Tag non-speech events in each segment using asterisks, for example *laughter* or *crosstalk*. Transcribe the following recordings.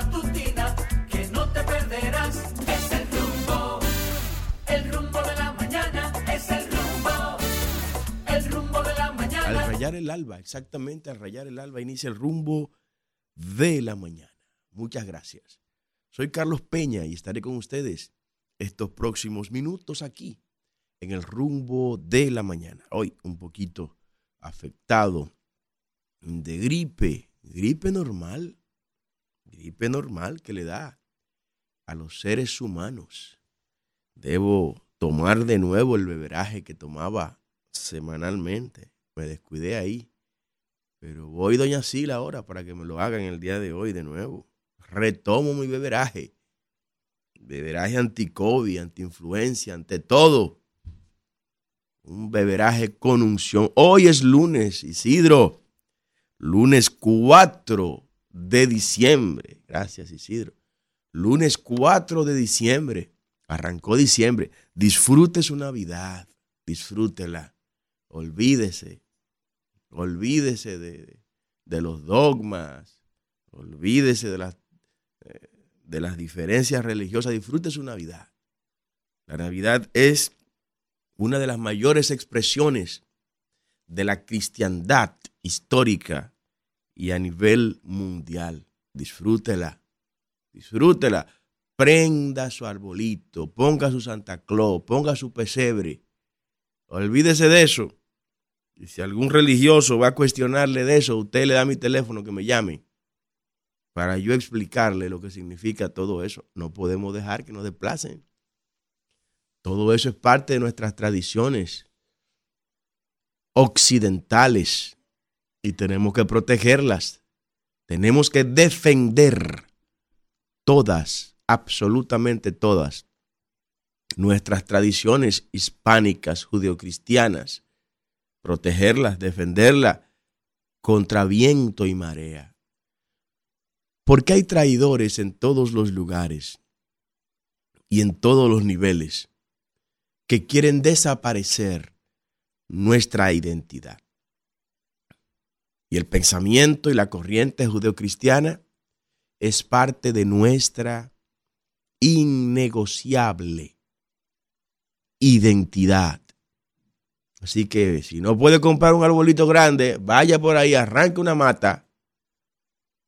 matutina que no te perderás. Es el rumbo, el rumbo de la mañana, es el rumbo, el rumbo de la mañana. Al rayar el alba, exactamente al rayar el alba inicia el rumbo de la mañana. Muchas gracias. Soy Carlos Peña y estaré con ustedes estos próximos minutos aquí en el rumbo de la mañana. Hoy un poquito afectado de gripe, gripe normal, gripe normal que le da a los seres humanos. Debo tomar de nuevo el beberaje que tomaba semanalmente. Me descuidé ahí. Pero voy, doña Sila, ahora para que me lo hagan el día de hoy de nuevo. Retomo mi beberaje. Beberaje anti-COVID, anti-influencia, ante todo. Un beberaje con unción. Hoy es lunes, Isidro. Lunes 4 de diciembre. Gracias, Isidro. Lunes 4 de diciembre. Arrancó diciembre. Disfrute su Navidad. Disfrútela. Olvídese. Olvídese de, de los dogmas. Olvídese de las, de las diferencias religiosas. Disfrute su Navidad. La Navidad es una de las mayores expresiones de la cristiandad histórica y a nivel mundial. Disfrútela, disfrútela. Prenda su arbolito, ponga su Santa Claus, ponga su pesebre. Olvídese de eso. Y si algún religioso va a cuestionarle de eso, usted le da mi teléfono que me llame para yo explicarle lo que significa todo eso. No podemos dejar que nos desplacen. Todo eso es parte de nuestras tradiciones occidentales y tenemos que protegerlas. Tenemos que defender todas, absolutamente todas, nuestras tradiciones hispánicas, judeocristianas. Protegerlas, defenderlas contra viento y marea. Porque hay traidores en todos los lugares y en todos los niveles que quieren desaparecer nuestra identidad. Y el pensamiento y la corriente judeocristiana es parte de nuestra innegociable identidad. Así que si no puede comprar un arbolito grande, vaya por ahí, arranque una mata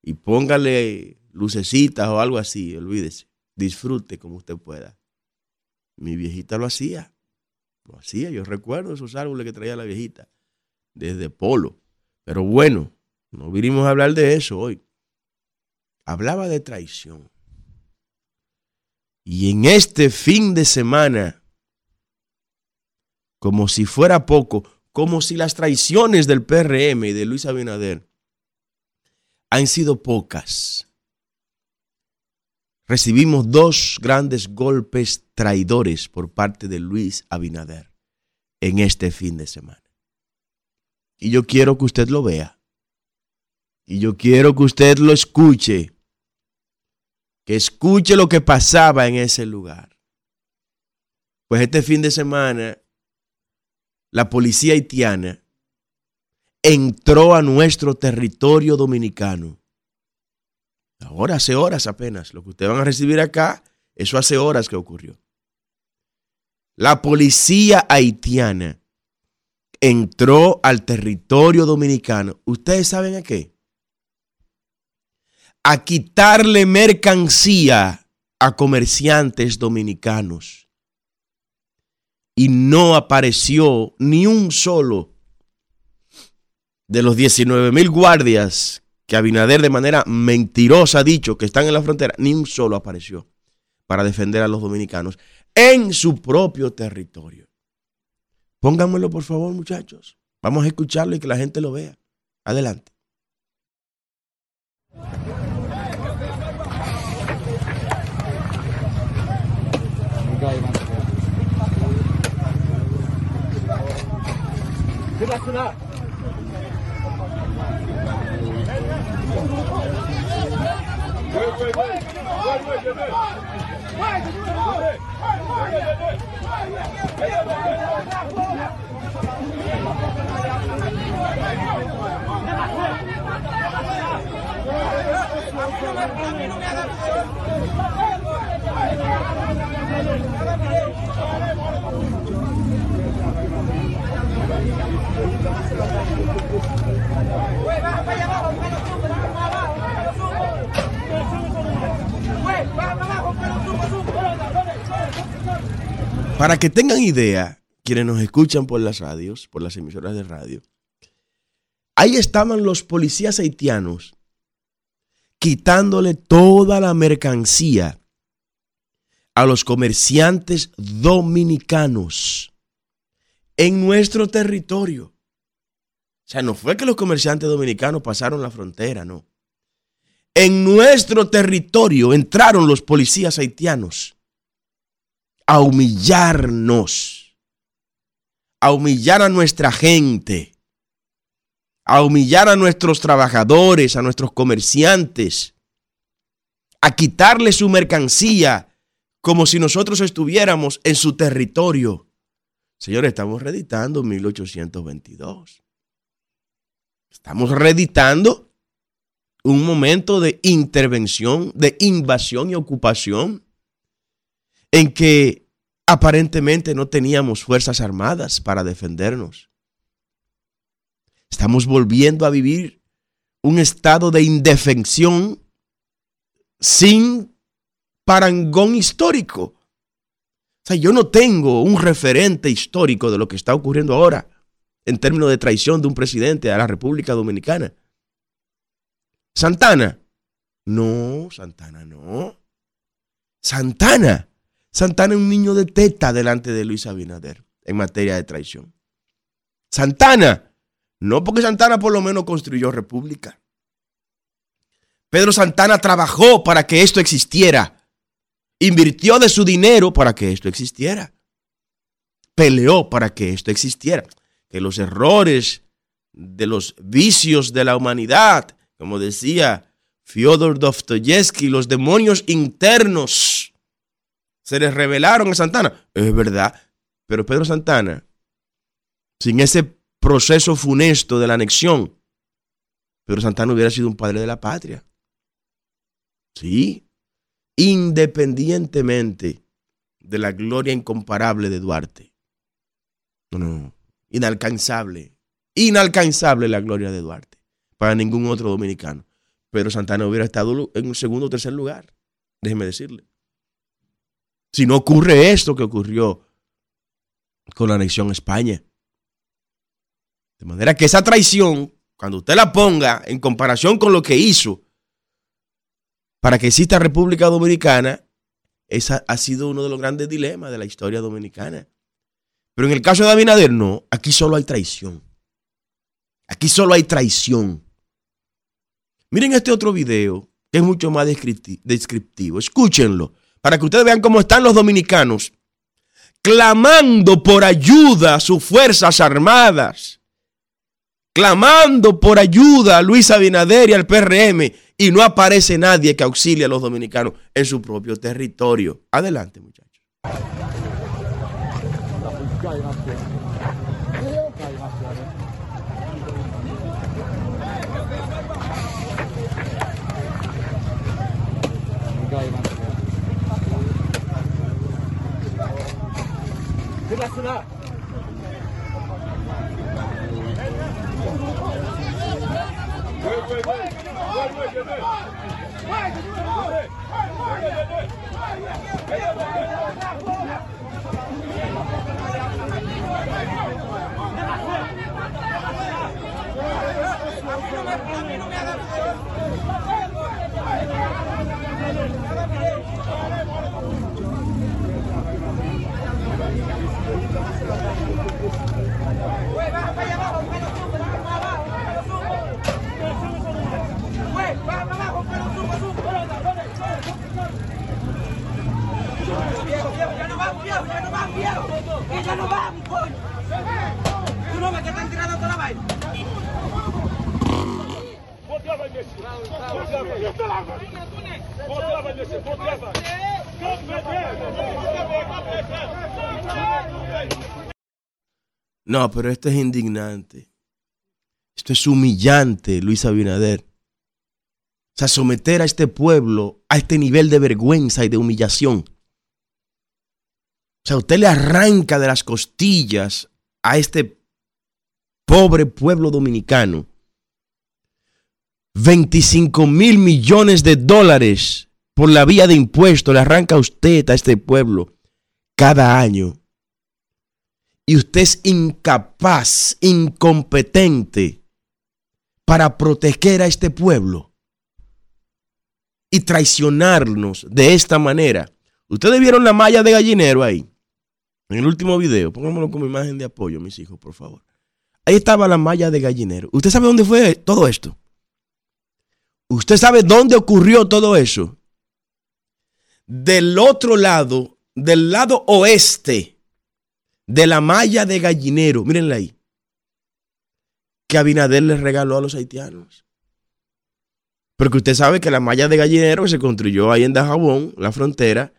y póngale lucecitas o algo así, olvídese. Disfrute como usted pueda. Mi viejita lo hacía. Lo hacía, yo recuerdo esos árboles que traía la viejita desde Polo. Pero bueno, no vinimos a hablar de eso hoy. Hablaba de traición. Y en este fin de semana, como si fuera poco, como si las traiciones del PRM y de Luis Abinader han sido pocas. Recibimos dos grandes golpes traidores por parte de Luis Abinader en este fin de semana. Y yo quiero que usted lo vea. Y yo quiero que usted lo escuche. Que escuche lo que pasaba en ese lugar. Pues este fin de semana, la policía haitiana entró a nuestro territorio dominicano. Ahora hace horas apenas. Lo que ustedes van a recibir acá, eso hace horas que ocurrió. La policía haitiana entró al territorio dominicano. ¿Ustedes saben a qué? A quitarle mercancía a comerciantes dominicanos. Y no apareció ni un solo de los 19 mil guardias que Abinader de manera mentirosa ha dicho que están en la frontera, ni un solo apareció para defender a los dominicanos en su propio territorio. Pónganmelo, por favor, muchachos. Vamos a escucharlo y que la gente lo vea. Adelante. Para que tengan idea, quienes nos escuchan por las radios, por las emisoras de radio, ahí estaban los policías haitianos quitándole toda la mercancía a los comerciantes dominicanos en nuestro territorio. O sea, no fue que los comerciantes dominicanos pasaron la frontera, no. En nuestro territorio entraron los policías haitianos a humillarnos, a humillar a nuestra gente a humillar a nuestros trabajadores, a nuestros comerciantes, a quitarle su mercancía como si nosotros estuviéramos en su territorio. Señores, estamos reeditando 1822. Estamos reeditando un momento de intervención, de invasión y ocupación, en que aparentemente no teníamos fuerzas armadas para defendernos. Estamos volviendo a vivir un estado de indefensión sin parangón histórico. O sea, yo no tengo un referente histórico de lo que está ocurriendo ahora en términos de traición de un presidente a la República Dominicana. Santana. No, Santana no. Santana. Santana es un niño de teta delante de Luis Abinader en materia de traición. Santana no porque Santana por lo menos construyó república. Pedro Santana trabajó para que esto existiera. Invirtió de su dinero para que esto existiera. Peleó para que esto existiera. Que los errores de los vicios de la humanidad, como decía Fyodor Dostoyevsky, los demonios internos se les revelaron a Santana. Es verdad. Pero Pedro Santana, sin ese proceso funesto de la anexión. Pero Santana hubiera sido un padre de la patria. Sí, independientemente de la gloria incomparable de Duarte. No, inalcanzable, inalcanzable la gloria de Duarte para ningún otro dominicano. Pero Santana hubiera estado en un segundo o tercer lugar, déjeme decirle. Si no ocurre esto que ocurrió con la anexión a España. De manera que esa traición, cuando usted la ponga en comparación con lo que hizo para que exista República Dominicana, esa ha sido uno de los grandes dilemas de la historia dominicana. Pero en el caso de Abinader, no, aquí solo hay traición. Aquí solo hay traición. Miren este otro video, que es mucho más descriptivo. Escúchenlo, para que ustedes vean cómo están los dominicanos clamando por ayuda a sus fuerzas armadas clamando por ayuda a Luis Abinader y al PRM y no aparece nadie que auxilie a los dominicanos en su propio territorio. Adelante, muchachos. Vai, vai, vai! No, pero esto es indignante. Esto es humillante, Luis Abinader. O sea, someter a este pueblo a este nivel de vergüenza y de humillación. O sea, usted le arranca de las costillas a este pobre pueblo dominicano, 25 mil millones de dólares por la vía de impuestos le arranca usted a este pueblo cada año. Y usted es incapaz, incompetente para proteger a este pueblo y traicionarnos de esta manera. Ustedes vieron la malla de gallinero ahí, en el último video. Pónganmelo como imagen de apoyo, mis hijos, por favor. Ahí estaba la malla de gallinero. ¿Usted sabe dónde fue todo esto? ¿Usted sabe dónde ocurrió todo eso? Del otro lado, del lado oeste de la malla de gallinero, mírenla ahí, que Abinader les regaló a los haitianos. Porque usted sabe que la malla de gallinero que se construyó ahí en Dajabón, la frontera,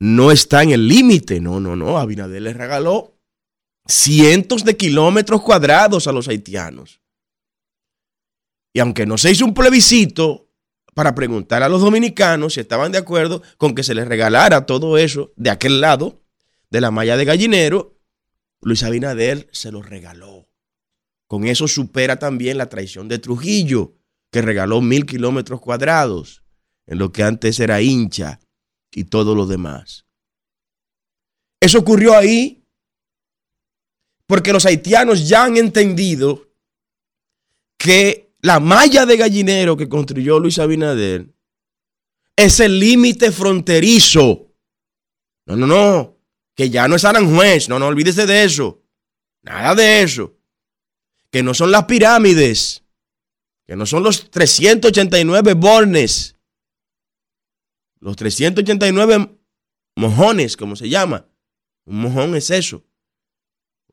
no está en el límite. No, no, no. Abinader les regaló cientos de kilómetros cuadrados a los haitianos. Y aunque no se hizo un plebiscito para preguntar a los dominicanos si estaban de acuerdo con que se les regalara todo eso de aquel lado, de la malla de gallinero, Luis Abinader se lo regaló. Con eso supera también la traición de Trujillo, que regaló mil kilómetros cuadrados en lo que antes era hincha y todo lo demás. Eso ocurrió ahí porque los haitianos ya han entendido que la malla de gallinero que construyó Luis Abinader es el límite fronterizo. No, no, no. Que ya no es Aranjuez. No, no, olvídese de eso. Nada de eso. Que no son las pirámides. Que no son los 389 bornes. Los 389 mojones, como se llama. Un mojón es eso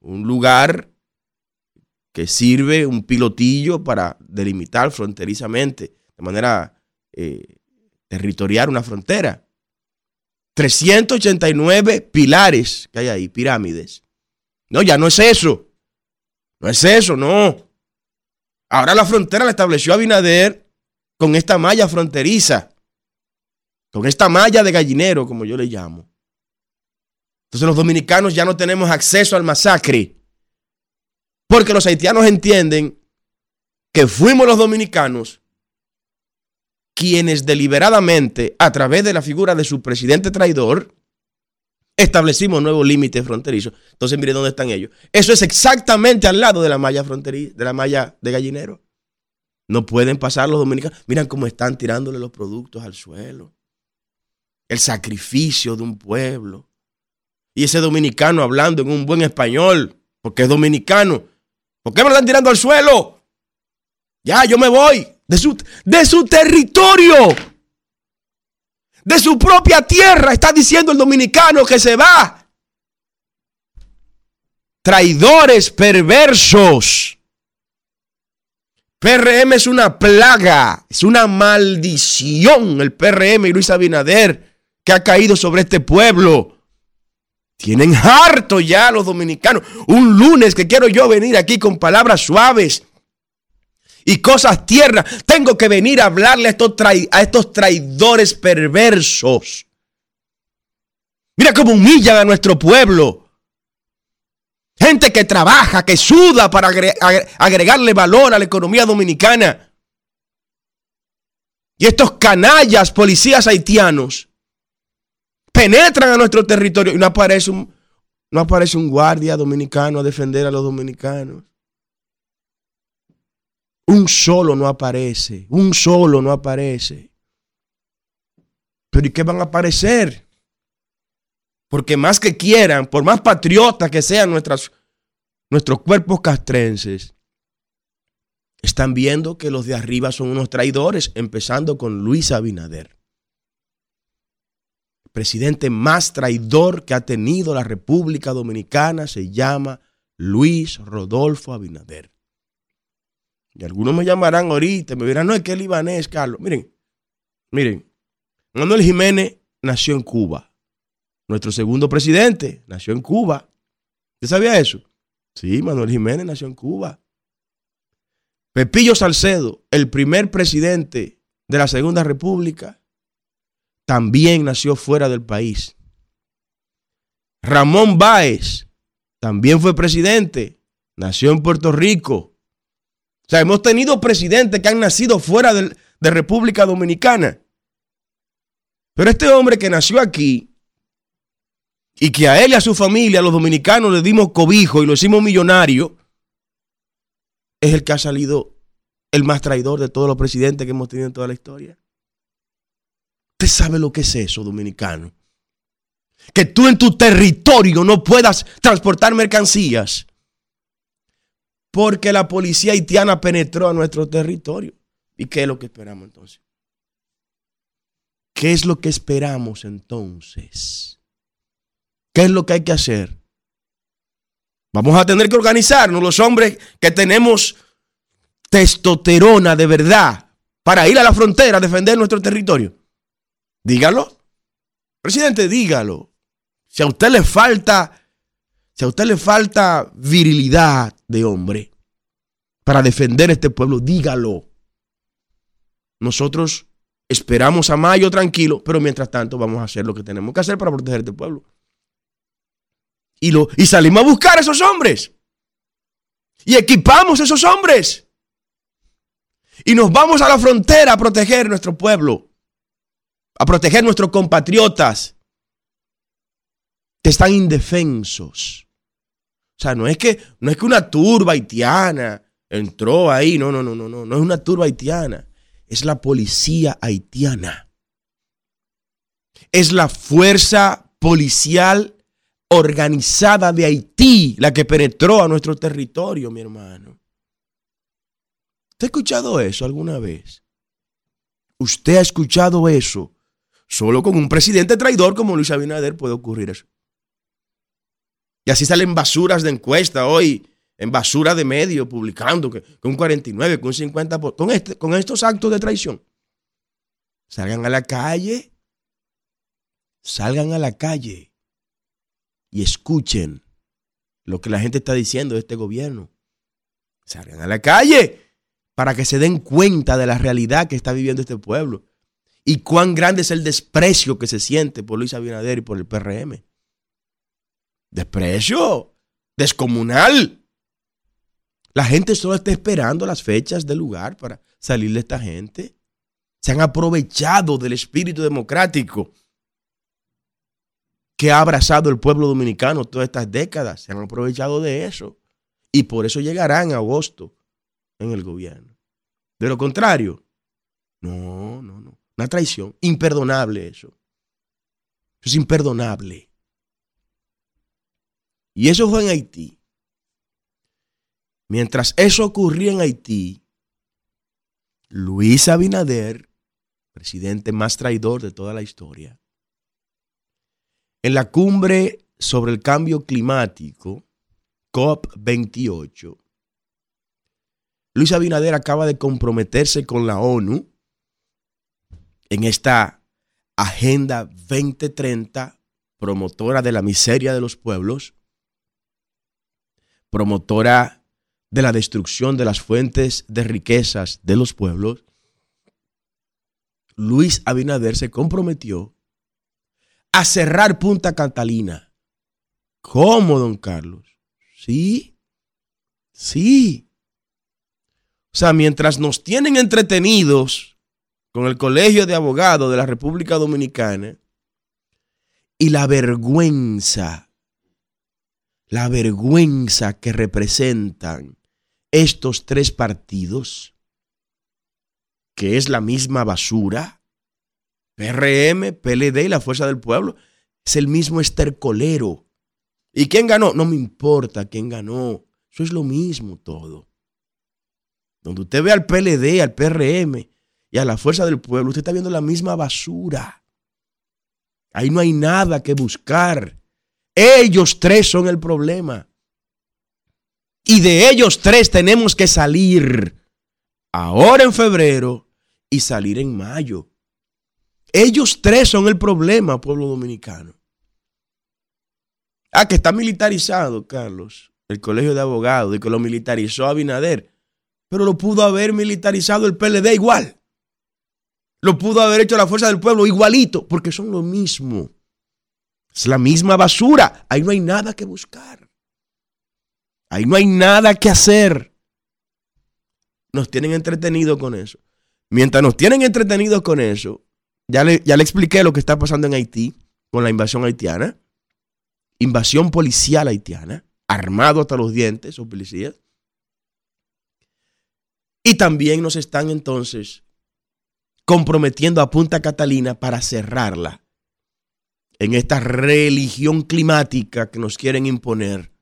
un lugar que sirve un pilotillo para delimitar fronterizamente, de manera eh, territorial, una frontera. 389 pilares que hay ahí, pirámides. No, ya no es eso. No es eso, no. Ahora la frontera la estableció Abinader con esta malla fronteriza, con esta malla de gallinero, como yo le llamo. Entonces los dominicanos ya no tenemos acceso al masacre. Porque los haitianos entienden que fuimos los dominicanos quienes deliberadamente, a través de la figura de su presidente traidor, establecimos nuevos límites fronterizos. Entonces, mire dónde están ellos. Eso es exactamente al lado de la malla fronteriza, de la malla de gallinero. No pueden pasar los dominicanos. Miren cómo están tirándole los productos al suelo. El sacrificio de un pueblo y ese dominicano hablando en un buen español, porque es dominicano. ¿Por qué me lo están tirando al suelo? Ya, yo me voy de su, de su territorio, de su propia tierra. Está diciendo el dominicano que se va. Traidores perversos. PRM es una plaga, es una maldición el PRM y Luis Abinader que ha caído sobre este pueblo. Tienen harto ya los dominicanos. Un lunes que quiero yo venir aquí con palabras suaves y cosas tiernas. Tengo que venir a hablarle a estos, traidores perversos. Mira cómo humillan a nuestro pueblo. Gente que trabaja, que suda para agregarle valor a la economía dominicana. Y estos canallas policías haitianos penetran a nuestro territorio y no aparece un guardia dominicano a defender a los dominicanos. Un solo no aparece, un solo no aparece. Pero ¿y qué van a aparecer? Porque más que quieran, por más patriotas que sean nuestras, nuestros cuerpos castrenses, están viendo que los de arriba son unos traidores, empezando con Luis Abinader presidente más traidor que ha tenido la República Dominicana se llama Luis Rodolfo Abinader. Y algunos me llamarán ahorita, me dirán, no, es que el libanés, Carlos. Miren, miren, Manuel Jiménez nació en Cuba. Nuestro segundo presidente nació en Cuba. ¿Usted sabía eso? Sí, Manuel Jiménez nació en Cuba. Pepillo Salcedo, el primer presidente de la Segunda República, también nació fuera del país. Ramón Báez también fue presidente nació en Puerto Rico. Sea, hemos tenido presidentes que han nacido fuera de, de República Dominicana. Pero este hombre que nació aquí y que a él y a su familia, a los dominicanos, le dimos cobijo y lo hicimos millonario, es el que ha salido el más traidor de todos los presidentes que hemos tenido en toda la historia. ¿Usted sabe lo que es eso, dominicano? Que tú en tu territorio no puedas transportar mercancías porque la policía haitiana penetró a nuestro territorio. ¿Y qué es lo que esperamos entonces? ¿Qué es lo que esperamos entonces? ¿Qué es lo que hay que hacer? Vamos a tener que organizarnos los hombres que tenemos testosterona de verdad para ir a la frontera a defender nuestro territorio. Dígalo. Presidente, dígalo. Si a usted le falta, si a usted le falta virilidad de hombre para defender este pueblo, dígalo. Nosotros esperamos a mayo tranquilo, pero mientras tanto vamos a hacer lo que tenemos que hacer para proteger este pueblo. Y, lo, y salimos a buscar a esos hombres. Y equipamos a esos hombres. Y nos vamos a la frontera a proteger nuestro pueblo. A proteger nuestros compatriotas que están indefensos. Sea, no es que, no es que una turba haitiana entró ahí. No, no, no, no, no. No es una turba haitiana. Es la policía haitiana. Es la fuerza policial organizada de Haití la que penetró a nuestro territorio, mi hermano. ¿Usted ha escuchado eso alguna vez? ¿Usted ha escuchado eso? Solo con un presidente traidor como Luis Abinader puede ocurrir eso. Y así salen basuras de encuesta hoy, en basura de medio, publicando que, con un 49, con un 50, con, este, con estos actos de traición. Salgan a la calle, salgan a la calle y escuchen lo que la gente está diciendo de este gobierno. Salgan a la calle para que se den cuenta de la realidad que está viviendo este pueblo y cuán grande es el desprecio que se siente por Luis Abinader y por el PRM. Desprecio, descomunal. La gente solo está esperando las fechas del lugar para salir de esta gente. Se han aprovechado del espíritu democrático que ha abrazado el pueblo dominicano todas estas décadas. Se han aprovechado de eso. Y por eso llegarán en agosto en el gobierno. De lo contrario, no, no, no. Una traición. Imperdonable eso. Eso es imperdonable. Y eso fue en Haití. Mientras eso ocurría en Haití, Luis Abinader, presidente más traidor de toda la historia, en la cumbre sobre el cambio climático, COP28, Luis Abinader acaba de comprometerse con la ONU en esta Agenda 2030, promotora de la miseria de los pueblos, promotora de la destrucción de las fuentes de riquezas de los pueblos, Luis Abinader se comprometió a cerrar Punta Catalina. ¿Cómo, don Carlos? Sí, sí. O sea, mientras nos tienen entretenidos con el Colegio de Abogados de la República Dominicana y la vergüenza, la vergüenza que representan estos tres partidos, que es la misma basura, PRM, PLD y la Fuerza del Pueblo, es el mismo estercolero. ¿Y quién ganó? No me importa quién ganó. Eso es lo mismo todo. Donde usted ve al PLD, al PRM y a la Fuerza del Pueblo, usted está viendo la misma basura. Ahí no hay nada que buscar. Ellos tres son el problema. Y de ellos tres tenemos que salir ahora en febrero y salir en mayo. Ellos tres son el problema, pueblo dominicano. Ah, que está militarizado, Carlos, el colegio de abogados, y que lo militarizó Abinader. Pero lo pudo haber militarizado el PLD igual. Lo pudo haber hecho la fuerza del pueblo igualito, porque son lo mismo. Es la misma basura. Ahí no hay nada que buscar. Ahí no hay nada que hacer. Nos tienen entretenidos con eso. Mientras nos tienen entretenidos con eso, ya le, ya le expliqué lo que está pasando en Haití con la invasión haitiana. Invasión policial haitiana, armado hasta los dientes, esos policías. Y también nos están entonces comprometiendo a Punta Catalina para cerrarla en esta religión climática que nos quieren imponer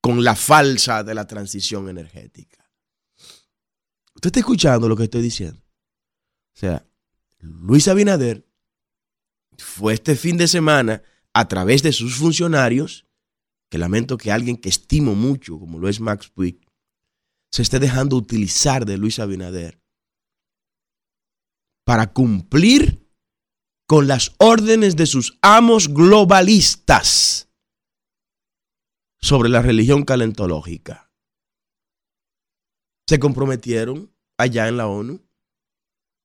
con la falsa de la transición energética. ¿Usted está escuchando lo que estoy diciendo? O sea, Luis Abinader fue este fin de semana a través de sus funcionarios, que lamento que alguien que estimo mucho, como lo es Max Puig, se esté dejando utilizar de Luis Abinader para cumplir con las órdenes de sus amos globalistas sobre la religión calentológica. Se comprometieron allá en la ONU.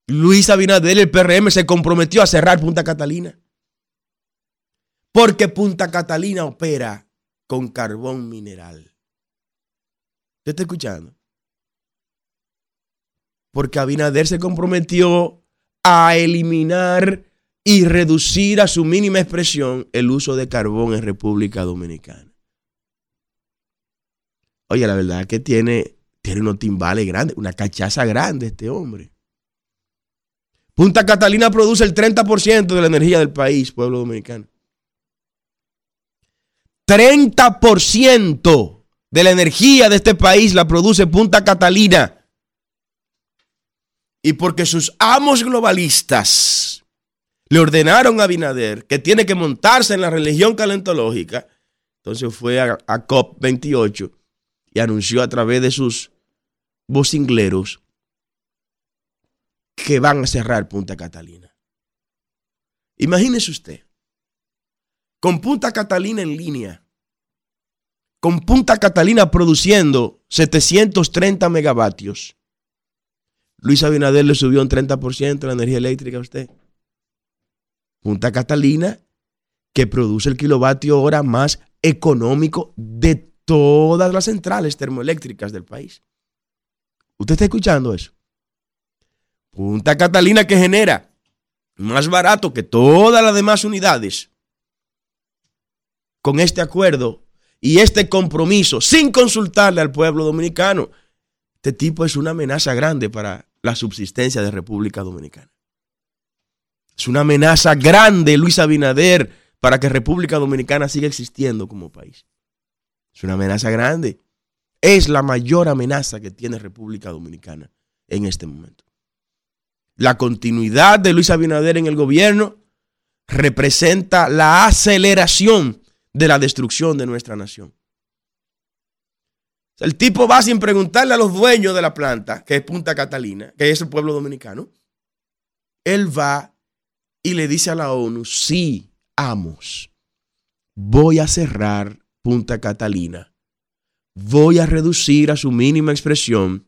Luis Abinader, el PRM, se comprometió a cerrar Punta Catalina. Porque Punta Catalina opera con carbón mineral. ¿Usted está escuchando? Porque Abinader se comprometió a eliminar y reducir a su mínima expresión el uso de carbón en República Dominicana. Oye, la verdad es que tiene, tiene unos timbales grandes, una cachaza grande este hombre. Punta Catalina produce el 30% de la energía del país, pueblo dominicano. 30% de la energía de este país la produce Punta Catalina. Y porque sus amos globalistas le ordenaron a Abinader que tiene que montarse en la religión calentológica, entonces fue a, a COP28 y anunció a través de sus vocingleros que van a cerrar Punta Catalina. Imagínese usted, con Punta Catalina en línea, con Punta Catalina produciendo 730 megavatios, Luis Abinader le subió un 30% la energía eléctrica a usted. Punta Catalina, que produce el kilovatio hora más económico de todas las centrales termoeléctricas del país. ¿Usted está escuchando eso? Punta Catalina que genera más barato que todas las demás unidades. Con este acuerdo y este compromiso, sin consultarle al pueblo dominicano, este tipo es una amenaza grande para la subsistencia de República Dominicana. Es una amenaza grande, Luis Abinader, para que República Dominicana siga existiendo como país. Es una amenaza grande. Es la mayor amenaza que tiene República Dominicana en este momento. La continuidad de Luis Abinader en el gobierno representa la aceleración de la destrucción de nuestra nación. El tipo va sin preguntarle a los dueños de la planta, que es Punta Catalina, que es el pueblo dominicano. Él va y le dice a la ONU, sí, amos, voy a cerrar Punta Catalina. Voy a reducir a su mínima expresión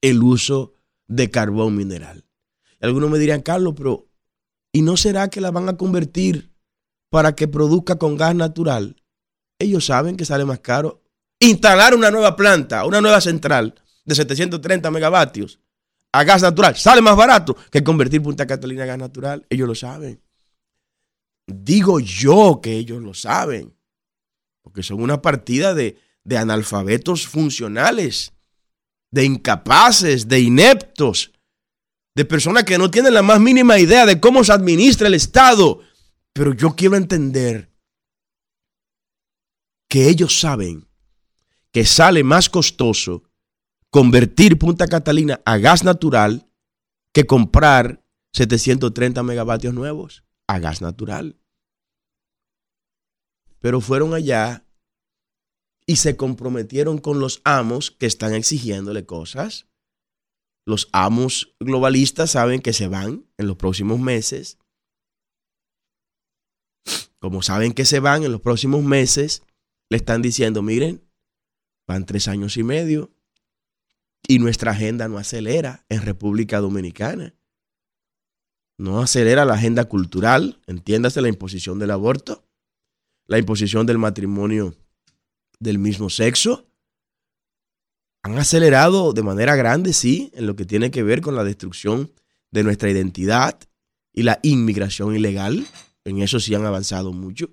el uso de carbón mineral. Algunos me dirán, Carlos, pero ¿y no será que la van a convertir para que produzca con gas natural? Ellos saben que sale más caro instalar una nueva planta, una nueva central de 730 megavatios a gas natural. Sale más barato que convertir Punta Catalina a gas natural. Ellos lo saben. Digo yo que ellos lo saben. Porque son una partida de, de analfabetos funcionales, de incapaces, de ineptos, de personas que no tienen la más mínima idea de cómo se administra el Estado. Pero yo quiero entender que ellos saben que sale más costoso convertir Punta Catalina a gas natural que comprar 730 megavatios nuevos a gas natural. Pero fueron allá y se comprometieron con los amos que están exigiéndole cosas. Los amos globalistas saben que se van en los próximos meses. Como saben que se van en los próximos meses, le están diciendo, miren, Van tres años y medio y nuestra agenda no acelera en República Dominicana. No acelera la agenda cultural, entiéndase la imposición del aborto, la imposición del matrimonio del mismo sexo, han acelerado de manera grande, sí, en lo que tiene que ver con la destrucción de nuestra identidad y la inmigración ilegal. En eso sí han avanzado mucho.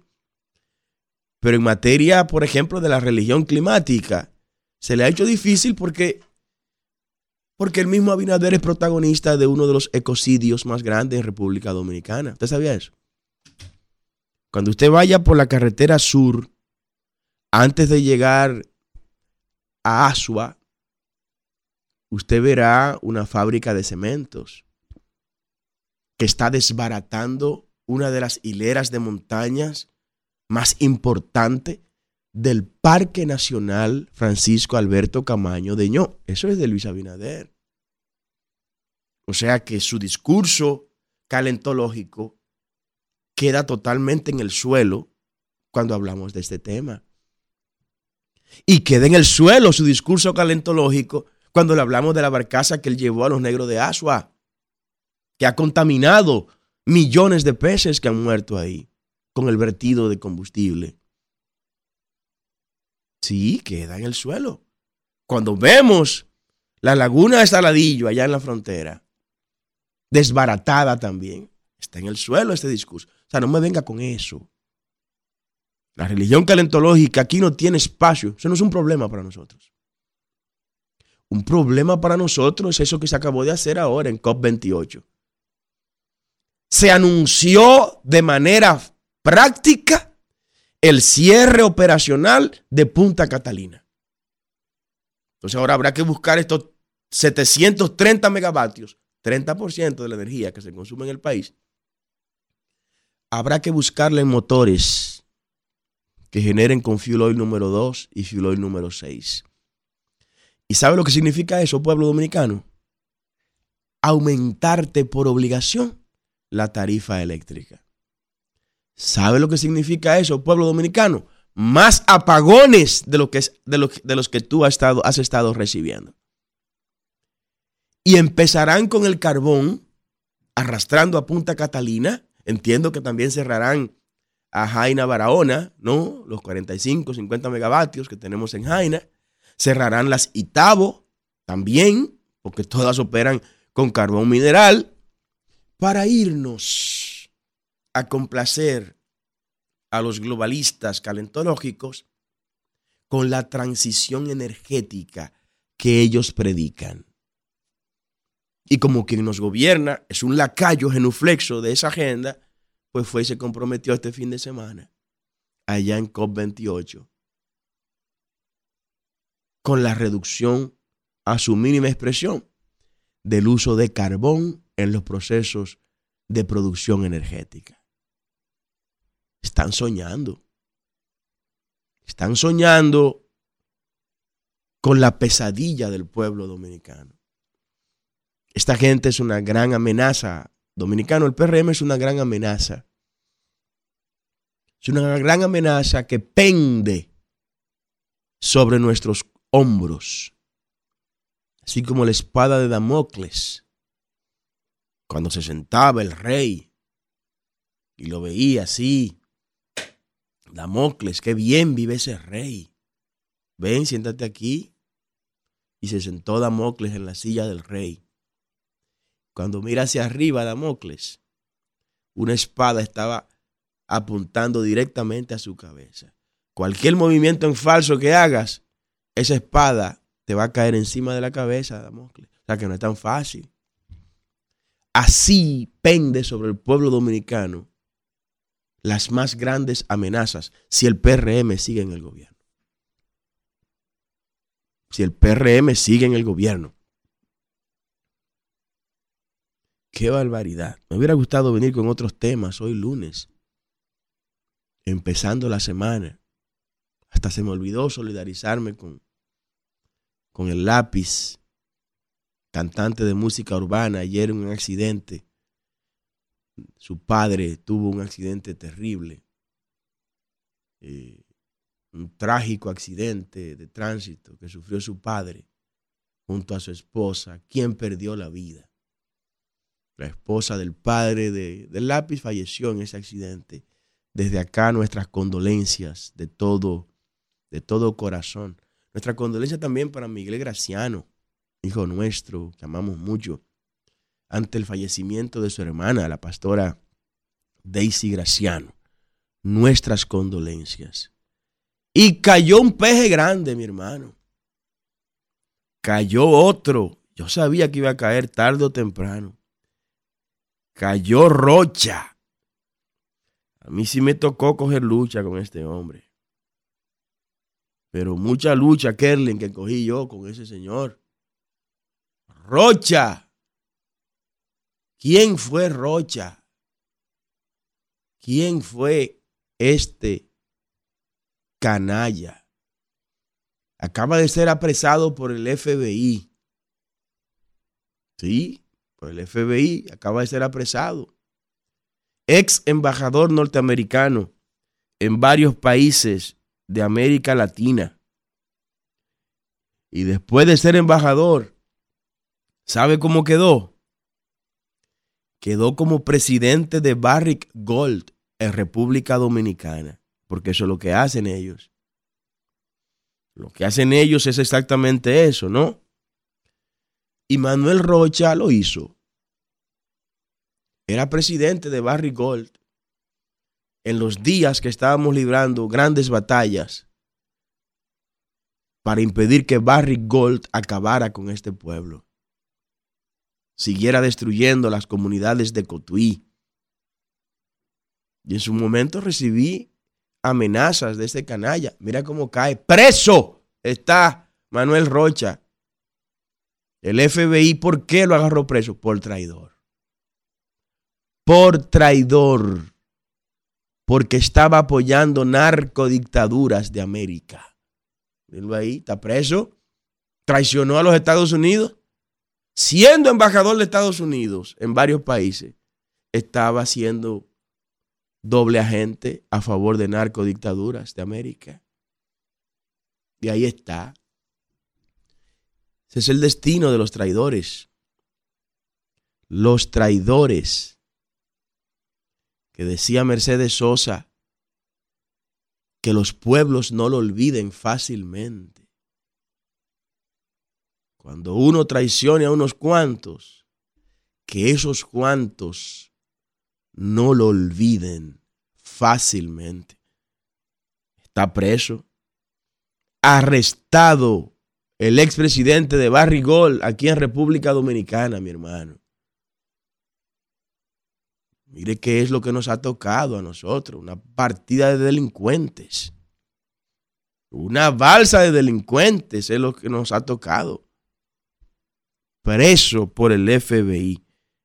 Pero en materia, por ejemplo, de la religión climática, se le ha hecho difícil porque, porque el mismo Abinader es protagonista de uno de los ecocidios más grandes en República Dominicana. ¿Usted sabía eso? Cuando usted vaya por la carretera sur, antes de llegar a Asua, usted verá una fábrica de cementos que está desbaratando una de las hileras de montañas más importantes del Parque Nacional Francisco Alberto Camaño de Ño. Eso es de Luis Abinader. O sea que su discurso calentológico queda totalmente en el suelo cuando hablamos de este tema. Y queda en el suelo su discurso calentológico cuando le hablamos de la barcaza que él llevó a los negros de Asua, que ha contaminado millones de peces que han muerto ahí con el vertido de combustible. Sí, queda en el suelo. Cuando vemos la laguna de Saladillo allá en la frontera, desbaratada también, está en el suelo este discurso. O sea, no me venga con eso. La religión calentológica aquí no tiene espacio. Eso no es un problema para nosotros. Un problema para nosotros es eso que se acabó de hacer ahora en COP28. Se anunció de manera práctica el cierre operacional de Punta Catalina. Entonces ahora habrá que buscar estos 730 megavatios, 30% de la energía que se consume en el país. Habrá que buscarle motores que generen con fuel número 2 y fuel número 6. ¿Y sabe lo que significa eso, pueblo dominicano? Aumentarte por obligación la tarifa eléctrica. ¿Sabe lo que significa eso, pueblo dominicano? Más apagones de, lo que de los que tú has estado, has estado recibiendo. Y empezarán con el carbón arrastrando a Punta Catalina. Entiendo que también cerrarán a Jaina Barahona, ¿no? Los 45, 50 megavatios que tenemos en Jaina. Cerrarán las Itabo también, porque todas operan con carbón mineral, para irnos a complacer a los globalistas calentológicos con la transición energética que ellos predican. Y como quien nos gobierna es un lacayo genuflexo de esa agenda, pues fue y se comprometió este fin de semana, allá en COP28, con la reducción a su mínima expresión del uso de carbón en los procesos de producción energética. Están soñando. Están soñando con la pesadilla del pueblo dominicano. Esta gente es una gran amenaza. Dominicano, el PRM es una gran amenaza. Es una gran amenaza que pende sobre nuestros hombros. Así como la espada de Damocles. Cuando se sentaba el rey y lo veía así, Damocles, qué bien vive ese rey. Ven, siéntate aquí. Y se sentó Damocles en la silla del rey. Cuando mira hacia arriba Damocles, una espada estaba apuntando directamente a su cabeza. Cualquier movimiento en falso que hagas, esa espada te va a caer encima de la cabeza, Damocles. O sea que no es tan fácil. Así pende sobre el pueblo dominicano las más grandes amenazas si el PRM sigue en el gobierno. Si el PRM sigue en el gobierno. Qué barbaridad. Me hubiera gustado venir con otros temas hoy lunes, empezando la semana. Hasta se me olvidó solidarizarme con, con el lápiz, cantante de música urbana, ayer en un accidente su padre tuvo un accidente terrible, eh, un trágico accidente de tránsito que sufrió su padre junto a su esposa, quien perdió la vida. La esposa del padre de, del lápiz falleció en ese accidente. Desde acá nuestras condolencias de todo, de todo corazón. Nuestra condolencia también para Miguel Graciano, hijo nuestro, que amamos mucho, ante el fallecimiento de su hermana, la pastora Daisy Graciano. Nuestras condolencias. Y cayó un peje grande, mi hermano. Cayó otro. Yo sabía que iba a caer tarde o temprano. Cayó Rocha. A mí sí me tocó coger lucha con este hombre. Pero mucha lucha, Kerlin, que cogí yo con ese señor. Rocha. ¿Quién fue Rocha? ¿Quién fue este canalla? Acaba de ser apresado por el FBI. Sí, el FBI. Acaba de ser apresado. Ex embajador norteamericano en varios países de América Latina. Y después de ser embajador, ¿sabe cómo quedó? Quedó como presidente de Barrick Gold en República Dominicana, porque eso es lo que hacen ellos. Lo que hacen ellos es exactamente eso, ¿no? Y Manuel Rocha lo hizo. Era presidente de Barrick Gold en los días que estábamos librando grandes batallas para impedir que Barry Gold acabara con este pueblo, siguiera destruyendo las comunidades de Cotuí. Y en su momento recibí amenazas de este canalla. Mira cómo cae. Preso está Manuel Rocha. El FBI, ¿por qué lo agarró preso? Por traidor. Por traidor porque estaba apoyando narcodictaduras de América. Míralo ahí, está preso, traicionó a los Estados Unidos, siendo embajador de Estados Unidos en varios países, estaba siendo doble agente a favor de narcodictaduras de América. Y ahí está. Ese es el destino de los traidores. Los traidores que decía Mercedes Sosa, que los pueblos no lo olviden fácilmente. Cuando uno traicione a unos cuantos, que esos cuantos no lo olviden fácilmente. Está preso, arrestado el expresidente de Barrigol aquí en República Dominicana, mi hermano. Mire qué es lo que nos ha tocado a nosotros, una partida de delincuentes. Una balsa de delincuentes es lo que nos ha tocado. Preso por el FBI.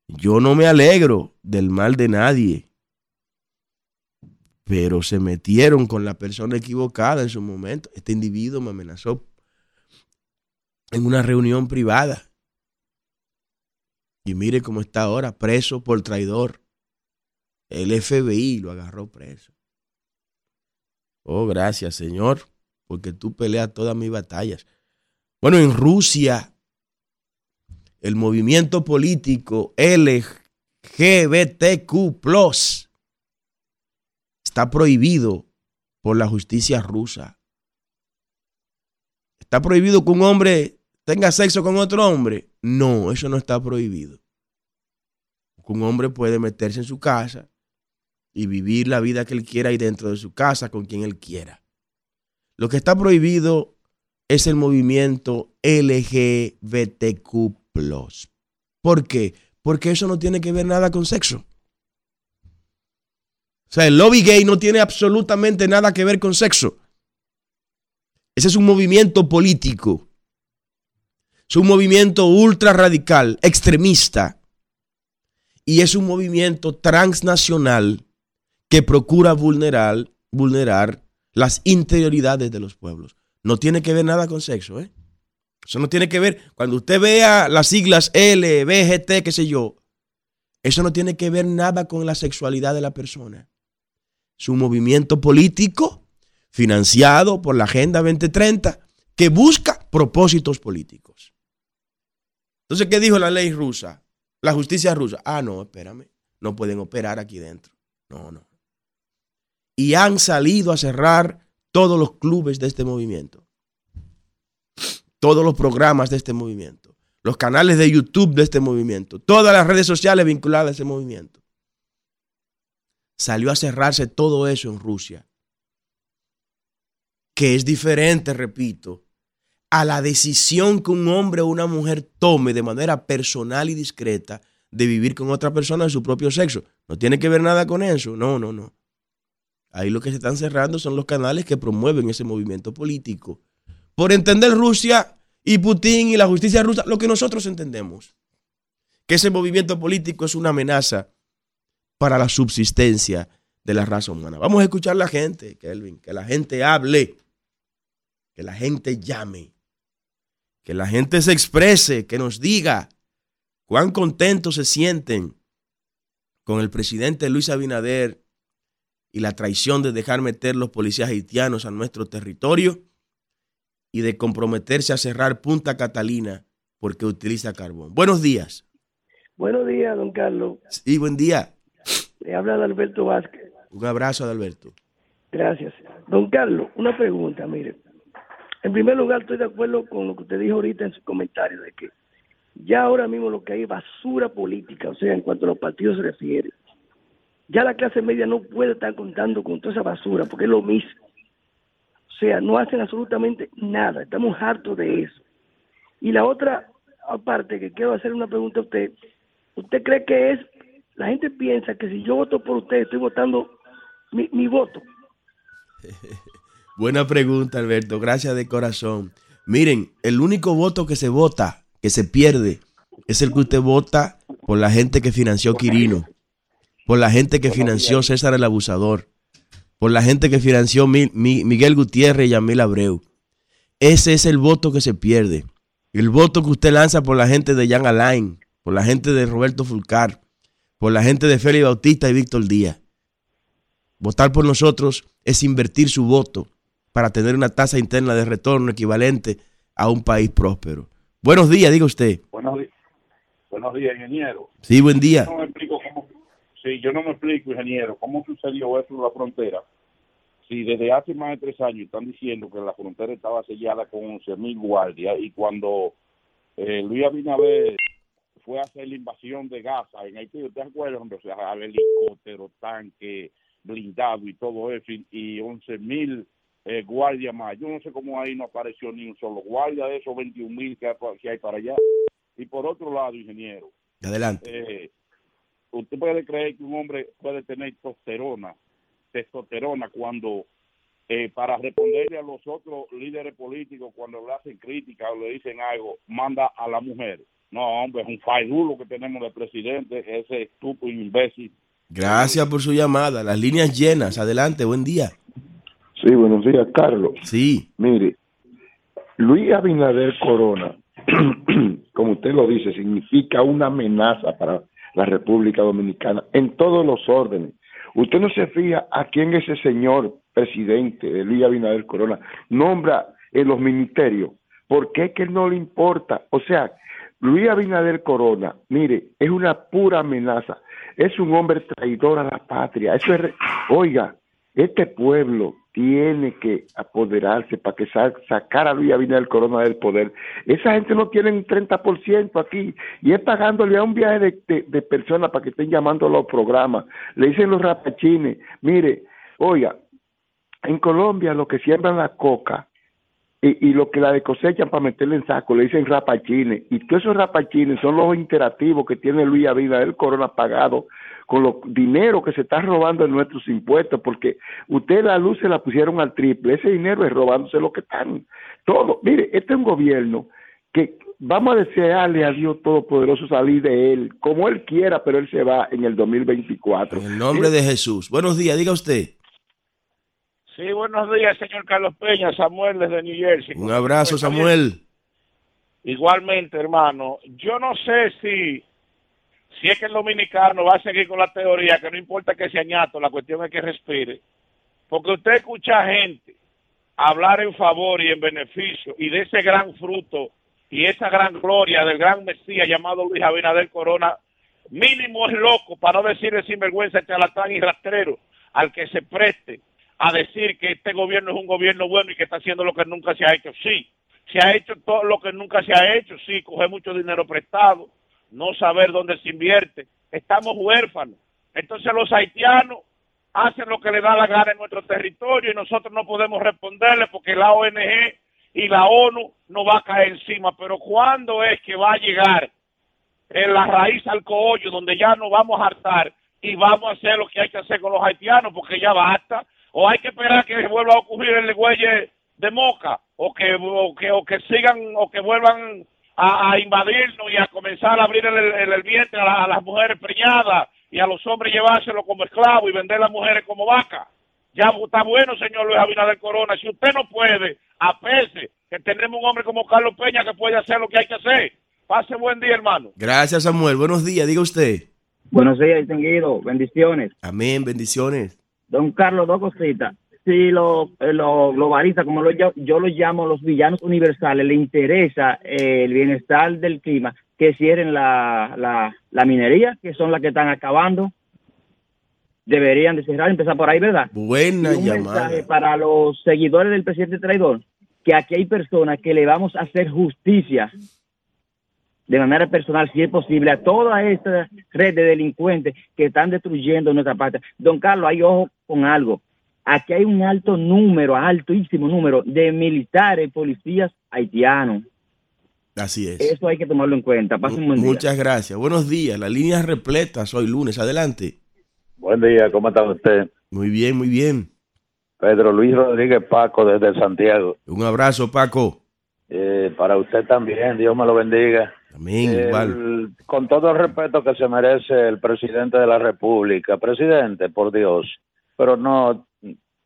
Yo no me alegro del mal de nadie. Pero se metieron con la persona equivocada en su momento. Este individuo me amenazó en una reunión privada. Y mire cómo está ahora, preso por traidor. El FBI lo agarró preso. Oh, gracias, Señor, porque tú peleas todas mis batallas. Bueno, en Rusia, el movimiento político LGBTQ está prohibido por la justicia rusa. ¿Está prohibido que un hombre tenga sexo con otro hombre? No, eso no está prohibido. Un hombre puede meterse en su casa y vivir la vida que él quiera y dentro de su casa con quien él quiera. Lo que está prohibido es el movimiento LGBTQ. ¿Por qué? Porque eso no tiene que ver nada con sexo. O sea, el lobby gay no tiene absolutamente nada que ver con sexo. Ese es un movimiento político. Es un movimiento ultra radical, extremista. Y es un movimiento transnacional que procura vulnerar, vulnerar las interioridades de los pueblos. No tiene que ver nada con sexo, ¿eh? Eso no tiene que ver, cuando usted vea las siglas L, B, G, T, qué sé yo, eso no tiene que ver nada con la sexualidad de la persona. Es un movimiento político financiado por la Agenda 2030 que busca propósitos políticos. Entonces, ¿qué dijo la ley rusa? La justicia rusa. Ah, no, espérame. No pueden operar aquí dentro. No, no y han salido a cerrar todos los clubes de este movimiento. todos los programas de este movimiento, los canales de YouTube de este movimiento, todas las redes sociales vinculadas a ese movimiento. Salió a cerrarse todo eso en Rusia, que es diferente, repito, a la decisión que un hombre o una mujer tome de manera personal y discreta de vivir con otra persona de su propio sexo. No tiene que ver nada con eso. No, no, no. Ahí lo que se están cerrando son los canales que promueven ese movimiento político. Por entender Rusia y Putin y la justicia rusa, lo que nosotros entendemos. Que ese movimiento político es una amenaza para la subsistencia de la raza humana. Vamos a escuchar a la gente, Kelvin, que la gente hable, que la gente llame, que la gente se exprese, que nos diga cuán contentos se sienten con el presidente Luis Abinader y la traición de dejar meter los policías haitianos a nuestro territorio y de comprometerse a cerrar Punta Catalina porque utiliza carbón. Buenos días. Buenos días, don Carlos. Sí, buen día. Le habla Alberto Vázquez. Un abrazo, Adalberto. Gracias. Don Carlos, una pregunta, mire. En primer lugar, estoy de acuerdo con lo que usted dijo ahorita en su comentario, de que ya ahora mismo lo que hay es basura política, o sea, en cuanto a los partidos se refiere. Ya la clase media no puede estar contando con toda esa basura, porque es lo mismo. O sea, no hacen absolutamente nada. Estamos hartos de eso. Y la otra aparte que quiero hacer una pregunta a usted. ¿Usted cree que es, la gente piensa que si yo voto por usted, estoy votando mi, mi voto? *laughs* Buena pregunta, Alberto. Gracias de corazón. Miren, el único voto que se vota, que se pierde, es el que usted vota por la gente que financió Quirino, por la gente que financió César el Abusador, por la gente que financió Mi- Mi- Miguel Gutiérrez y Yamil Abreu. Ese es el voto que se pierde. El voto que usted lanza por la gente de Jan Alain, por la gente de Roberto Fulcar, por la gente de Félix Bautista y Víctor Díaz. Votar por nosotros es invertir su voto para tener una tasa interna de retorno equivalente a un país próspero. Buenos días, diga usted. Buenos días, buenos días, ingeniero. Sí, buen día. Yo no me explico cómo, sí, yo no me explico, ingeniero, cómo sucedió eso en la frontera. Si desde hace más de tres años están diciendo que la frontera estaba sellada con 11.000 guardias y cuando eh, Luis Abinader fue a hacer la invasión de Gaza en Haití, ¿usted se acuerda? hombre? O sea, helicóptero, tanque, blindado y todo eso, y, y 11.000 eh, guardias más. Yo no sé cómo ahí no apareció ni un solo guardia de esos 21.000 que, que hay para allá. Y por otro lado, ingeniero, Adelante. eh, usted puede creer que un hombre puede tener testosterona, testosterona cuando eh, para responderle a los otros líderes políticos cuando le hacen crítica o le dicen algo, manda a la mujer. No, hombre, es un faidulo que tenemos de presidente, ese estúpido imbécil. Gracias por su llamada. Las líneas llenas. Adelante, buen día. Sí, buenos días, Carlos. Sí, Mire, Luis Abinader Corona, *clears throat* como usted lo dice, significa una amenaza para la República Dominicana en todos los órdenes. Usted no se fija a quién ese señor presidente de Luis Abinader Corona nombra en los ministerios. ¿Por qué que no le importa? O sea, Luis Abinader Corona, mire, es una pura amenaza. Es un hombre traidor a la patria. Eso es, oiga, este pueblo tiene que apoderarse para que sa sacar a Luis Abinader Corona del poder. Esa gente no tiene un 30% aquí y es pagándole a un viaje de, de- de personas para que estén llamando a los programas. Le dicen los rapachines, mire, oiga, en Colombia lo que siembran la coca y, y lo que la de cosechan para meterle en saco le dicen rapachines. Y todos esos rapachines son los interactivos que tiene Luis Abinader Corona pagado con los dinero que se está robando en nuestros impuestos porque usted la luz se la pusieron al triple. Ese dinero es robándose lo que están. Todo. Mire este es un gobierno que vamos a desearle a Dios Todopoderoso salir de él como él quiera pero él se va en el 2024 en el nombre de Jesús. Buenos días, diga usted. Sí, buenos días, señor Carlos Peña, Samuel desde New Jersey. Un abrazo, Samuel. Igualmente, hermano, yo no sé si si es que el dominicano va a seguir con la teoría que no importa que sea ñato, la cuestión es que respire. Porque usted escucha gente hablar en favor y en beneficio y de ese gran fruto y esa gran gloria del gran Mesías llamado Luis Abinader Corona, mínimo es loco, para no decirle sinvergüenza, charlatán y rastrero, al que se preste a decir que este gobierno es un gobierno bueno y que está haciendo lo que nunca se ha hecho. Sí, se ha hecho todo lo que nunca se ha hecho, sí, coger mucho dinero prestado, no saber dónde se invierte, estamos huérfanos. Entonces los haitianos hacen lo que les da la gana en nuestro territorio y nosotros no podemos responderle porque la ONG y la ONU no va a caer encima. Pero ¿cuándo es que va a llegar en la raíz al coollo donde ya nos vamos a hartar y vamos a hacer lo que hay que hacer con los haitianos porque ya basta? ¿O hay que esperar que vuelva a ocurrir el güey de Moca? ¿O que, o que, o que sigan o que vuelvan a, a invadirnos y a comenzar a abrir el, el, el vientre a, la- a las mujeres preñadas y a los hombres llevárselo como esclavos y vender las mujeres como vacas? Ya está bueno, señor Luis Abinader Corona. Si usted no puede, apese que tenemos un hombre como Carlos Peña que puede hacer lo que hay que hacer. Pase buen día, hermano. Gracias, Samuel. Buenos días, diga usted. Buenos días, distinguido. Bendiciones. Amén, bendiciones. Don Carlos, dos cositas. Si los lo, globalistas, como lo, yo, yo los llamo los villanos universales, le interesa eh, el bienestar del clima, que cierren la, la, la minería, que son las que están acabando. Deberían de cerrar, empezar por ahí, ¿verdad? Buena Y un llamada. mensaje para los seguidores del presidente traidor, que aquí hay personas que le vamos a hacer justicia de manera personal, si es posible, a toda esta red de delincuentes que están destruyendo nuestra patria. Don Carlos, hay ojo con algo. Aquí hay un alto número, altísimo número de militares, policías haitianos. Así es. Eso hay que tomarlo en cuenta. Pasen un buen día. Muchas gracias. Buenos días. La línea repleta. Hoy lunes. Adelante. Buen día, ¿cómo está usted? Muy bien, muy bien. Pedro Luis Rodríguez Paco desde Santiago. Un abrazo, Paco. Eh, para usted también, Dios me lo bendiga. Amén. El- Igual. con todo el respeto que se merece el presidente de la República, presidente, por Dios, pero no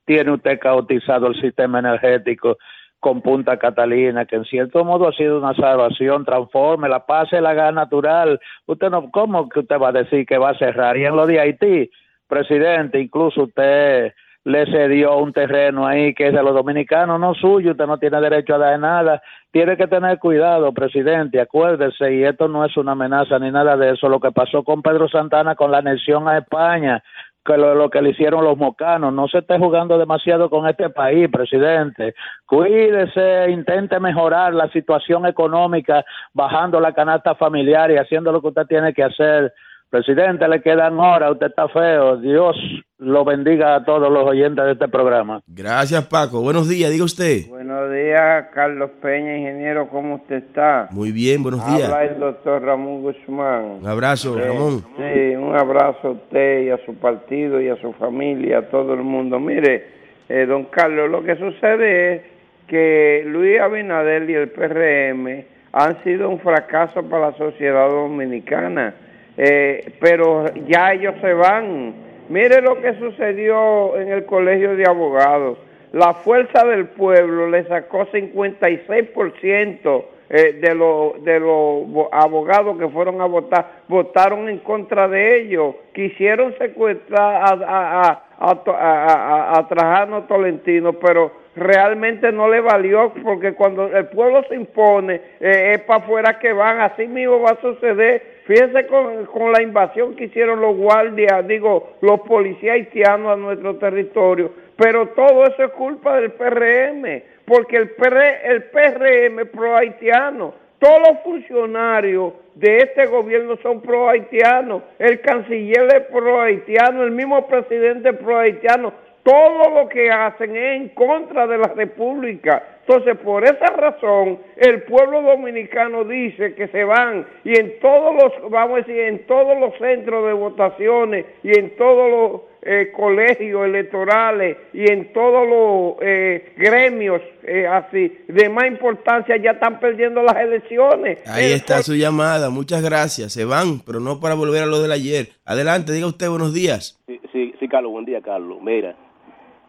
tiene usted cautizado el sistema energético con Punta Catalina, que en cierto modo ha sido una salvación, transforme, la pase la gas natural. Usted no, ¿cómo que usted va a decir que va a cerrar? Y en lo de Haití, presidente, incluso usted le cedió un terreno ahí que es de los dominicanos, no suyo, usted no tiene derecho a dar nada. Tiene que tener cuidado, presidente, acuérdese, y esto no es una amenaza ni nada de eso, lo que pasó con Pedro Santana con la anexión a España, que lo, lo que le hicieron los mocanos, no se esté jugando demasiado con este país, presidente. Cuídese, intente mejorar la situación económica, bajando la canasta familiar y haciendo lo que usted tiene que hacer. Presidente, le quedan horas, usted está feo. Dios lo bendiga a todos los oyentes de este programa. Gracias, Paco. Buenos días, diga usted. Buenos días, Carlos Peña, ingeniero, ¿cómo usted está? Muy bien, buenos días. Habla el doctor Ramón Guzmán. Un abrazo, Eh, Ramón. Sí, un abrazo a usted y a su partido y a su familia, a todo el mundo. Mire, eh, don Carlos, lo que sucede es que Luis Abinader y el PRM han sido un fracaso para la sociedad dominicana, eh, pero ya ellos se van. Mire lo que sucedió en el Colegio de Abogados. La fuerza del pueblo le sacó 56% eh, de los de los bo- abogados que fueron a votar votaron en contra de ellos quisieron secuestrar a a- a- a Trajano Tolentino pero realmente no le valió porque cuando el pueblo se impone eh, es para afuera que van así mismo va a suceder fíjense con, con la invasión que hicieron los guardias digo los policías haitianos a nuestro territorio. Pero todo eso es culpa del PRM porque el, PR, el PRM pro haitiano, todos los funcionarios de este gobierno son pro haitianos, el canciller es pro haitiano, el mismo presidente es pro haitiano, todo lo que hacen es en contra de la República. Entonces, por esa razón, el pueblo dominicano dice que se van y en todos los, vamos a decir, en todos los centros de votaciones y en todos los eh, colegios electorales y en todos los eh, gremios eh, así de más importancia ya están perdiendo las elecciones. Ahí está su llamada. Muchas gracias. Se van, pero no para volver a lo del ayer. Adelante, diga usted buenos días. Sí, sí, sí, Carlos, buen día, Carlos. Mira,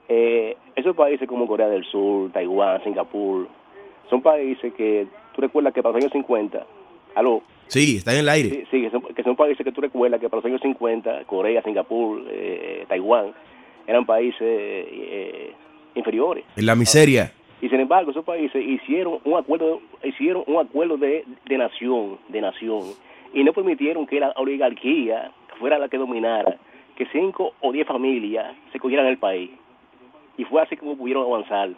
eh, esos países como Corea del Sur, Taiwán, Singapur, son países que tú recuerdas que para los años 50, aló, Sí, está en el aire. sí, sí, que, son, que son países que tú recuerdas que para los años 50, Corea, Singapur, eh, Taiwán, eran países eh, inferiores. En la miseria. Y sin embargo, esos países hicieron un acuerdo, hicieron un acuerdo de, de nación, de nación, y no permitieron que la oligarquía fuera la que dominara, que cinco o diez familias se cogieran el país. Y fue así como pudieron avanzar.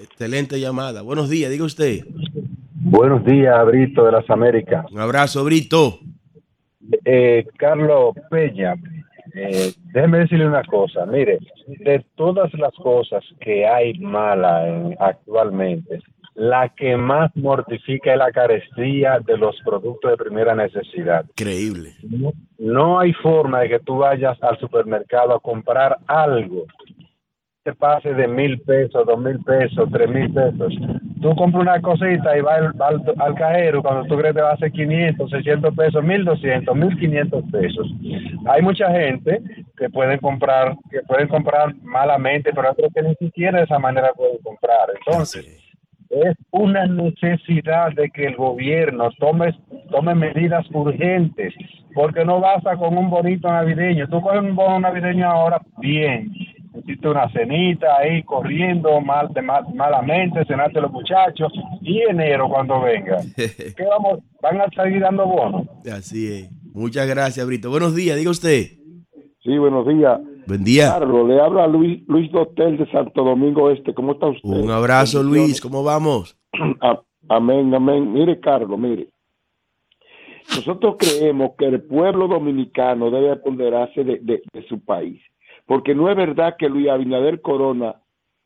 Excelente llamada. Buenos días, diga usted. Buenos días, Brito de las Américas. Un abrazo, Brito. Eh, Carlos Peña, eh, déjeme decirle una cosa. Mire, de todas las cosas que hay mala en- actualmente, la que más mortifica es la carestía de los productos de primera necesidad. Increíble. No, no hay forma de que tú vayas al supermercado a comprar algo te pase de mil pesos, dos mil pesos, tres mil pesos. Tú compras una cosita y vas al, al, al cajero cuando tú crees que va a ser 500, 600 pesos, 1200, 1500 pesos. Hay mucha gente que pueden comprar, que pueden comprar malamente, pero otros que ni siquiera de esa manera pueden comprar. Entonces, es una necesidad de que el gobierno tome, tome medidas urgentes, porque no basta con un bonito navideño. Tú coges un bono navideño ahora, bien. Hiciste una cenita ahí corriendo mal, de mal- malamente, cenaste los muchachos, y enero cuando venga. *laughs* ¿Qué vamos? ¿Van a seguir dando bonos? Así es. Muchas gracias, Brito. Buenos días, diga usted. Sí, buenos días. Buen día. Carlos, le habla Luis, Luis Dotel de Santo Domingo Este. ¿Cómo está usted? Un abrazo, Luis. ¿Cómo vamos? *clears throat* A- Amén, amén. Mire, Carlos, mire. Nosotros creemos que el pueblo dominicano debe apoderarse de, de- de su país, porque no es verdad que Luis Abinader Corona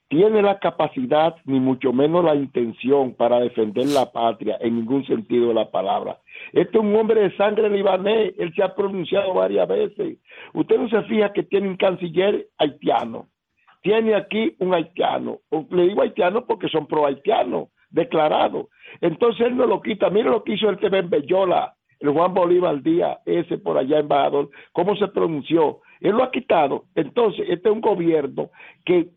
tiene la capacidad, ni mucho menos la intención para defender la patria en ningún sentido de la palabra. Este es un hombre de sangre libanés, él se ha pronunciado varias veces. Usted no se fija que tiene un canciller haitiano, tiene aquí un haitiano. Le digo haitiano porque son pro haitianos, declarados. Entonces él no lo quita. Mire lo que hizo el TV en Bellola, el Juan Bolívar Díaz, ese por allá embajador, cómo se pronunció. Él lo ha quitado. Entonces, este es un gobierno que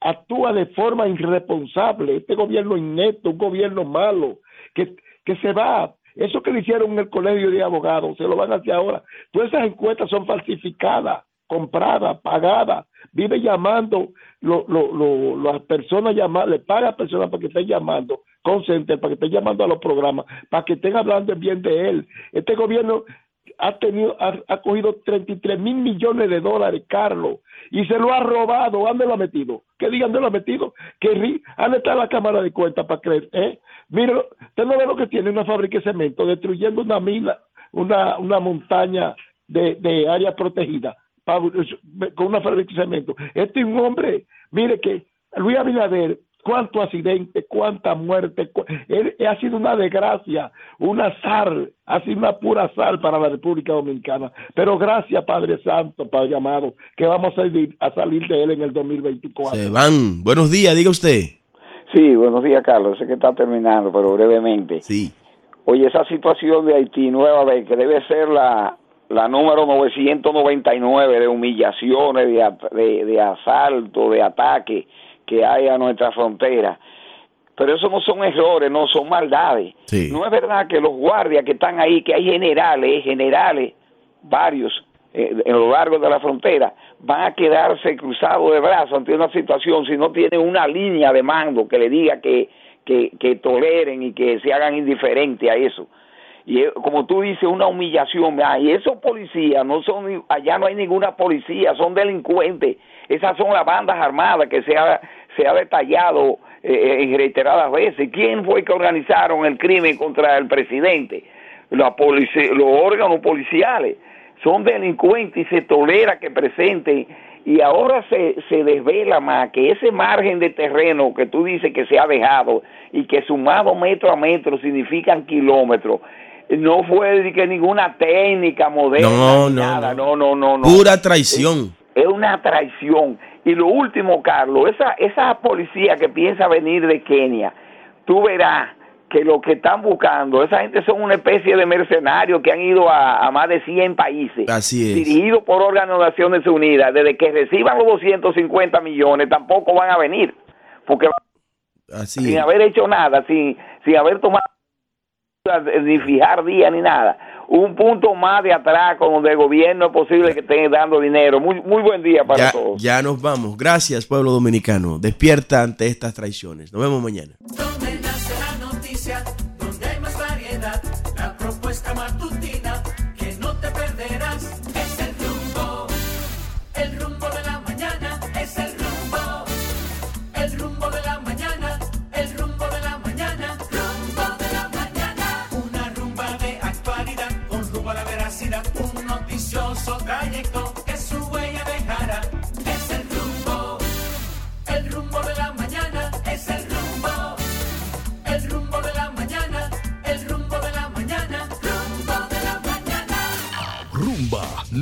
actúa de forma irresponsable. Este gobierno inepto, un gobierno malo, que, que se va. Eso que le hicieron en el colegio de abogados, se lo van a hacer ahora. Todas esas encuestas son falsificadas, compradas, pagadas. Vive llamando, las personas llaman, le paga a personas para que estén llamando, con center, para que estén llamando a los programas, para que estén hablando bien de él. Este gobierno ha tenido, ha, ha cogido 33 mil millones de dólares, Carlos, y se lo ha robado. ¿Dónde lo ha metido? Que digan dónde lo ha metido. Ri- ¿Dónde está la cámara de cuenta para creer? ¿Eh? Mire, usted no ve lo que tiene una fábrica de cemento, destruyendo una mina, una, una montaña de, de área protegida, con una fábrica de cemento. Este es un hombre, mire que Luis Abinader, cuánto accidente, cuánta muerte, cu- ha sido una desgracia, una sal, ha sido una pura sal para la República Dominicana. Pero gracias, Padre Santo, Padre amado, que vamos a salir, a salir de él en el 2024. Se van. Buenos días, diga usted. Sí, buenos días, Carlos. Sé que está terminando, pero brevemente. Sí. Oye, esa situación de Haití nueva vez, que debe ser la, la número 999 de humillaciones, de, de, de asalto, de ataque que hay a nuestra frontera. Pero eso no son errores, no son maldades. Sí. No es verdad que los guardias que están ahí, que hay generales, generales, varios, eh, en lo largo de la frontera, van a quedarse cruzados de brazos ante una situación si no tienen una línea de mando que le diga que, que, que toleren y que se hagan indiferentes a eso. Y eh, como tú dices, una humillación. Ah, y esos policías, no son, allá no hay ninguna policía, son delincuentes. Esas son las bandas armadas que se ha, se ha detallado eh, en reiteradas veces. ¿Quién fue que organizaron el crimen contra el presidente? La polici- los órganos policiales son delincuentes y se tolera que presenten y ahora se, se desvela más que ese margen de terreno que tú dices que se ha dejado y que sumado metro a metro significan kilómetros no fue de que ninguna técnica moderna No, ni no, nada. no no no no Pura traición. es una traición. Y lo último, Carlos, esa, esa policía que piensa venir de Kenia, tú verás que lo que están buscando, esa gente son una especie de mercenarios que han ido a, a más de 100 países, dirigidos por órganos de Naciones Unidas. Desde que reciban los 250 millones, tampoco van a venir, porque Así sin es. haber hecho nada, sin, sin haber tomado ni fijar día ni nada. Un punto más de atraco donde el gobierno es posible que esté dando dinero. Muy, muy buen día para Ya, todos. ya nos vamos. Gracias, pueblo dominicano. Despierta ante estas traiciones. Nos vemos mañana.